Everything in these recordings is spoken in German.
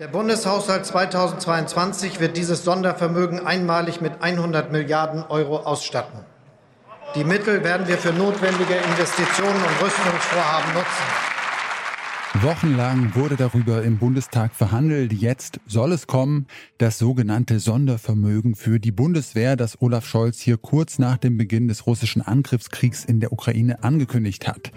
Der Bundeshaushalt 2022 wird dieses Sondervermögen einmalig mit 100 Milliarden Euro ausstatten. Die Mittel werden wir für notwendige Investitionen und Rüstungsvorhaben nutzen. Wochenlang wurde darüber im Bundestag verhandelt. Jetzt soll es kommen, das sogenannte Sondervermögen für die Bundeswehr, das Olaf Scholz hier kurz nach dem Beginn des russischen Angriffskriegs in der Ukraine angekündigt hat.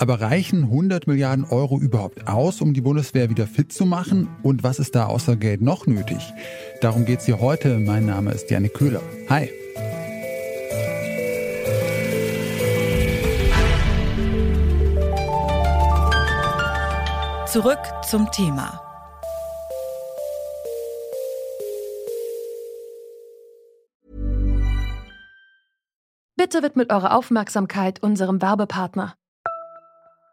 Aber reichen 100 Milliarden Euro überhaupt aus, um die Bundeswehr wieder fit zu machen? Und was ist da außer Geld noch nötig? Darum geht's hier heute. Mein Name ist Janik Köhler. Hi. Zurück zum Thema. Bitte widmet eure Aufmerksamkeit unserem Werbepartner.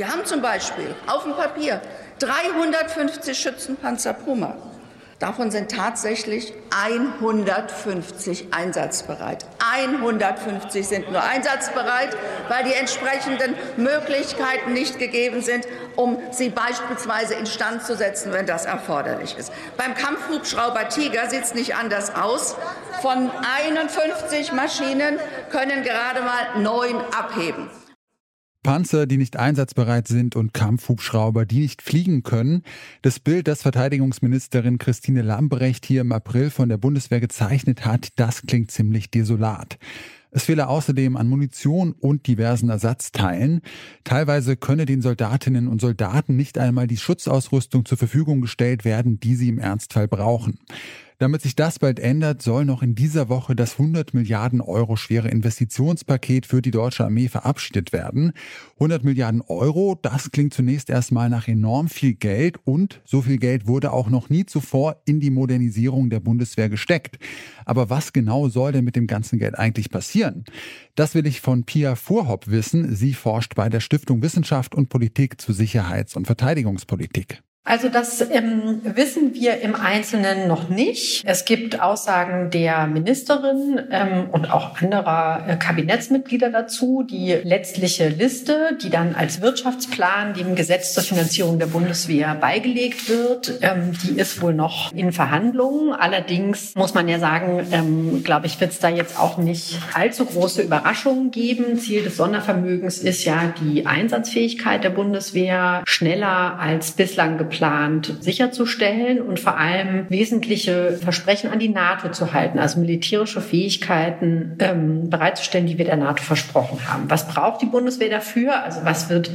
Wir haben zum Beispiel auf dem Papier 350 Schützenpanzer Puma. Davon sind tatsächlich 150 einsatzbereit. 150 sind nur einsatzbereit, weil die entsprechenden Möglichkeiten nicht gegeben sind, um sie beispielsweise instand zu setzen, wenn das erforderlich ist. Beim Kampfhubschrauber Tiger sieht es nicht anders aus. Von 51 Maschinen können gerade mal neun abheben. Panzer, die nicht einsatzbereit sind und Kampfhubschrauber, die nicht fliegen können. Das Bild, das Verteidigungsministerin Christine Lambrecht hier im April von der Bundeswehr gezeichnet hat, das klingt ziemlich desolat. Es fehle außerdem an Munition und diversen Ersatzteilen. Teilweise könne den Soldatinnen und Soldaten nicht einmal die Schutzausrüstung zur Verfügung gestellt werden, die sie im Ernstfall brauchen. Damit sich das bald ändert, soll noch in dieser Woche das 100 Milliarden Euro schwere Investitionspaket für die deutsche Armee verabschiedet werden. 100 Milliarden Euro, das klingt zunächst erstmal nach enorm viel Geld und so viel Geld wurde auch noch nie zuvor in die Modernisierung der Bundeswehr gesteckt. Aber was genau soll denn mit dem ganzen Geld eigentlich passieren? Das will ich von Pia Vorhopp wissen. Sie forscht bei der Stiftung Wissenschaft und Politik zu Sicherheits- und Verteidigungspolitik. Also das ähm, wissen wir im Einzelnen noch nicht. Es gibt Aussagen der Ministerin ähm, und auch anderer äh, Kabinettsmitglieder dazu. Die letztliche Liste, die dann als Wirtschaftsplan dem Gesetz zur Finanzierung der Bundeswehr beigelegt wird, ähm, die ist wohl noch in Verhandlungen. Allerdings muss man ja sagen, ähm, glaube ich, wird es da jetzt auch nicht allzu große Überraschungen geben. Ziel des Sondervermögens ist ja die Einsatzfähigkeit der Bundeswehr schneller als bislang geplant geplant sicherzustellen und vor allem wesentliche Versprechen an die NATO zu halten, also militärische Fähigkeiten ähm, bereitzustellen, die wir der NATO versprochen haben. Was braucht die Bundeswehr dafür? Also was wird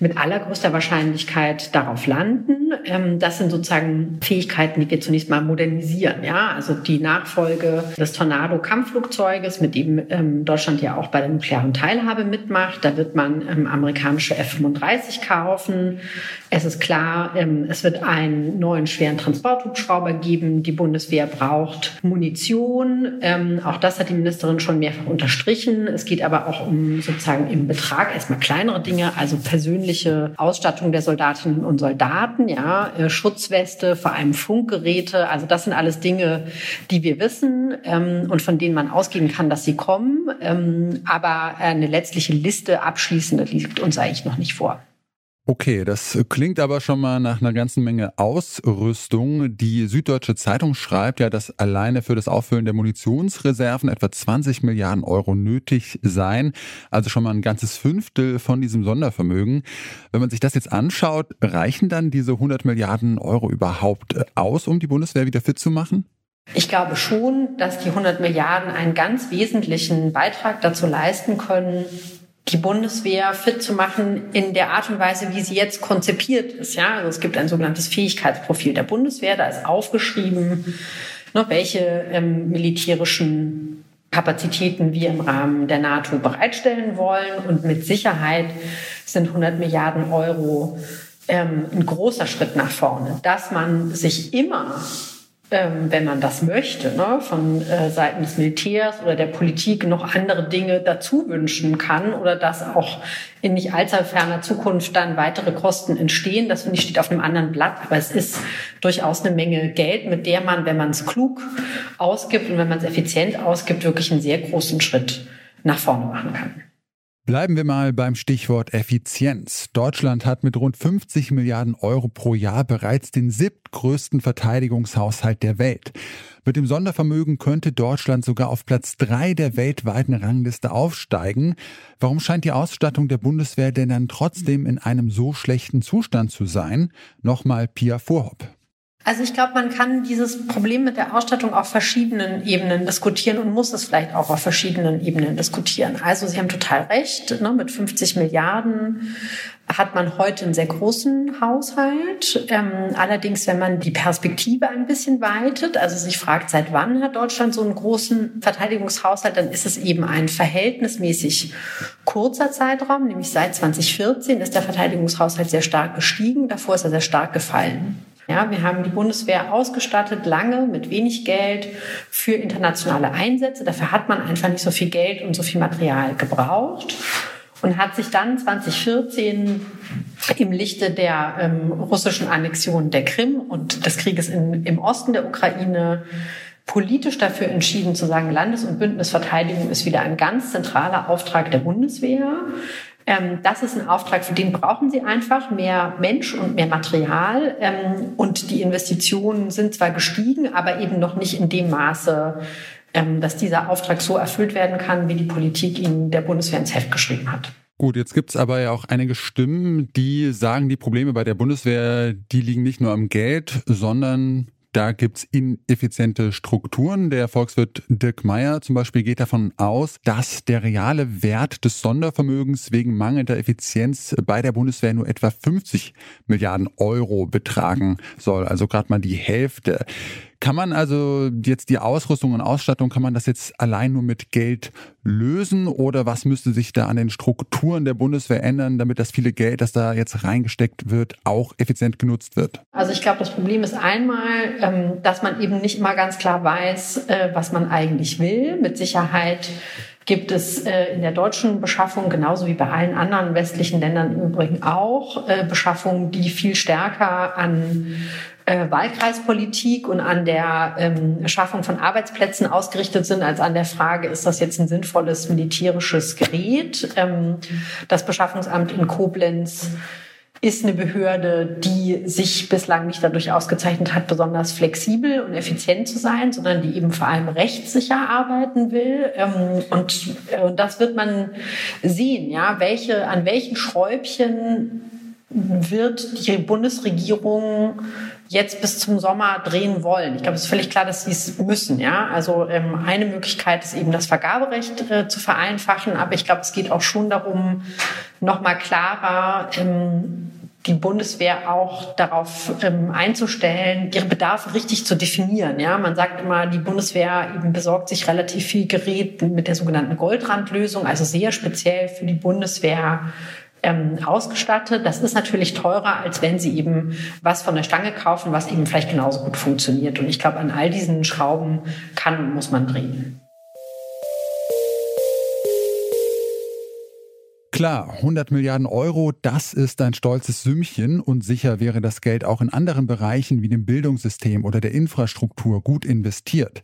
mit allergrößter Wahrscheinlichkeit darauf landen. Ähm, das sind sozusagen Fähigkeiten, die wir zunächst mal modernisieren. Ja, also die Nachfolge des Tornado-Kampfflugzeuges, mit dem ähm, Deutschland ja auch bei der nuklearen Teilhabe mitmacht. Da wird man ähm, amerikanische F-35 kaufen. Es ist klar, es wird einen neuen schweren Transporthubschrauber geben. Die Bundeswehr braucht Munition. Auch das hat die Ministerin schon mehrfach unterstrichen. Es geht aber auch um sozusagen im Betrag erstmal kleinere Dinge, also persönlich persönliche Ausstattung der Soldatinnen und Soldaten, ja, äh, Schutzweste, vor allem Funkgeräte. Also das sind alles Dinge, die wir wissen ähm, und von denen man ausgehen kann, dass sie kommen. Ähm, aber eine letztliche Liste abschließende liegt uns eigentlich noch nicht vor. Okay, das klingt aber schon mal nach einer ganzen Menge Ausrüstung. Die Süddeutsche Zeitung schreibt ja, dass alleine für das Auffüllen der Munitionsreserven etwa 20 Milliarden Euro nötig seien. Also schon mal ein ganzes Fünftel von diesem Sondervermögen. Wenn man sich das jetzt anschaut, reichen dann diese 100 Milliarden Euro überhaupt aus, um die Bundeswehr wieder fit zu machen? Ich glaube schon, dass die 100 Milliarden einen ganz wesentlichen Beitrag dazu leisten können, die Bundeswehr fit zu machen in der Art und Weise, wie sie jetzt konzipiert ist. Ja, also es gibt ein sogenanntes Fähigkeitsprofil der Bundeswehr. Da ist aufgeschrieben, ne, welche ähm, militärischen Kapazitäten wir im Rahmen der NATO bereitstellen wollen. Und mit Sicherheit sind 100 Milliarden Euro ähm, ein großer Schritt nach vorne, dass man sich immer wenn man das möchte, ne, von äh, Seiten des Militärs oder der Politik noch andere Dinge dazu wünschen kann oder dass auch in nicht allzu ferner Zukunft dann weitere Kosten entstehen. Das finde ich steht auf einem anderen Blatt, aber es ist durchaus eine Menge Geld, mit der man, wenn man es klug ausgibt und wenn man es effizient ausgibt, wirklich einen sehr großen Schritt nach vorne machen kann. Bleiben wir mal beim Stichwort Effizienz. Deutschland hat mit rund 50 Milliarden Euro pro Jahr bereits den siebtgrößten Verteidigungshaushalt der Welt. Mit dem Sondervermögen könnte Deutschland sogar auf Platz drei der weltweiten Rangliste aufsteigen. Warum scheint die Ausstattung der Bundeswehr denn dann trotzdem in einem so schlechten Zustand zu sein? Nochmal Pia Vorhopp. Also ich glaube, man kann dieses Problem mit der Ausstattung auf verschiedenen Ebenen diskutieren und muss es vielleicht auch auf verschiedenen Ebenen diskutieren. Also Sie haben total recht, ne, mit 50 Milliarden hat man heute einen sehr großen Haushalt. Ähm, allerdings, wenn man die Perspektive ein bisschen weitet, also sich fragt, seit wann hat Deutschland so einen großen Verteidigungshaushalt, dann ist es eben ein verhältnismäßig kurzer Zeitraum, nämlich seit 2014 ist der Verteidigungshaushalt sehr stark gestiegen, davor ist er sehr stark gefallen. Ja, wir haben die Bundeswehr ausgestattet, lange mit wenig Geld für internationale Einsätze. Dafür hat man einfach nicht so viel Geld und so viel Material gebraucht und hat sich dann 2014 im Lichte der ähm, russischen Annexion der Krim und des Krieges in, im Osten der Ukraine politisch dafür entschieden zu sagen, Landes- und Bündnisverteidigung ist wieder ein ganz zentraler Auftrag der Bundeswehr. Ähm, das ist ein Auftrag, für den brauchen Sie einfach mehr Mensch und mehr Material. Ähm, und die Investitionen sind zwar gestiegen, aber eben noch nicht in dem Maße, ähm, dass dieser Auftrag so erfüllt werden kann, wie die Politik ihn der Bundeswehr ins Heft geschrieben hat. Gut, jetzt gibt es aber ja auch einige Stimmen, die sagen, die Probleme bei der Bundeswehr, die liegen nicht nur am Geld, sondern da gibt's ineffiziente Strukturen. Der Volkswirt Dirk Meyer zum Beispiel geht davon aus, dass der reale Wert des Sondervermögens wegen mangelnder Effizienz bei der Bundeswehr nur etwa 50 Milliarden Euro betragen soll. Also gerade mal die Hälfte. Kann man also jetzt die Ausrüstung und Ausstattung, kann man das jetzt allein nur mit Geld lösen oder was müsste sich da an den Strukturen der Bundeswehr ändern, damit das viele Geld, das da jetzt reingesteckt wird, auch effizient genutzt wird? Also ich glaube, das Problem ist einmal, ähm, dass man eben nicht immer ganz klar weiß, äh, was man eigentlich will. Mit Sicherheit gibt es äh, in der deutschen Beschaffung genauso wie bei allen anderen westlichen Ländern im Übrigen auch äh, Beschaffungen, die viel stärker an äh, Wahlkreispolitik und an der ähm, Schaffung von Arbeitsplätzen ausgerichtet sind, als an der Frage, ist das jetzt ein sinnvolles militärisches Gerät? Ähm, das Beschaffungsamt in Koblenz ist eine Behörde, die sich bislang nicht dadurch ausgezeichnet hat, besonders flexibel und effizient zu sein, sondern die eben vor allem rechtssicher arbeiten will. Ähm, und, äh, und das wird man sehen, ja, welche, an welchen Schräubchen wird die Bundesregierung jetzt bis zum Sommer drehen wollen. Ich glaube, es ist völlig klar, dass sie es müssen. Ja, also ähm, eine Möglichkeit ist eben das Vergaberecht äh, zu vereinfachen, aber ich glaube, es geht auch schon darum, noch mal klarer ähm, die Bundeswehr auch darauf ähm, einzustellen, ihre Bedarfe richtig zu definieren. Ja, man sagt immer, die Bundeswehr eben besorgt sich relativ viel Gerät mit der sogenannten Goldrandlösung, also sehr speziell für die Bundeswehr ähm, ausgestattet. Das ist natürlich teurer, als wenn Sie eben was von der Stange kaufen, was eben vielleicht genauso gut funktioniert. Und ich glaube, an all diesen Schrauben kann und muss man drehen. Klar, 100 Milliarden Euro, das ist ein stolzes Sümmchen und sicher wäre das Geld auch in anderen Bereichen wie dem Bildungssystem oder der Infrastruktur gut investiert.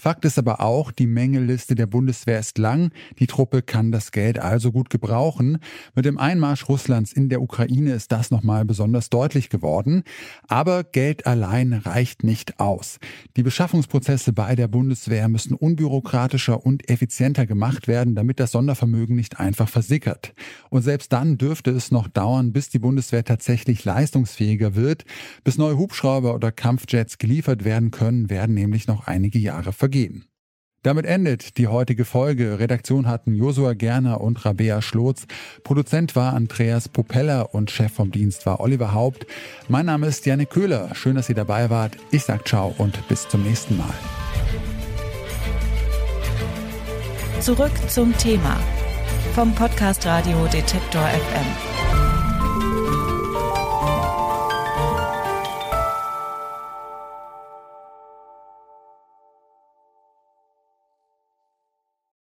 Fakt ist aber auch, die Mängelliste der Bundeswehr ist lang. Die Truppe kann das Geld also gut gebrauchen. Mit dem Einmarsch Russlands in der Ukraine ist das nochmal besonders deutlich geworden. Aber Geld allein reicht nicht aus. Die Beschaffungsprozesse bei der Bundeswehr müssen unbürokratischer und effizienter gemacht werden, damit das Sondervermögen nicht einfach versickert. Und selbst dann dürfte es noch dauern, bis die Bundeswehr tatsächlich leistungsfähiger wird. Bis neue Hubschrauber oder Kampfjets geliefert werden können, werden nämlich noch einige Jahre vergehen vergehen. Damit endet die heutige Folge. Redaktion hatten Josua Gerner und Rabea Schlotz. Produzent war Andreas Propeller und Chef vom Dienst war Oliver Haupt. Mein Name ist Janne Köhler. Schön, dass ihr dabei wart. Ich sag ciao und bis zum nächsten Mal. Zurück zum Thema vom Podcast Radio Detektor FM.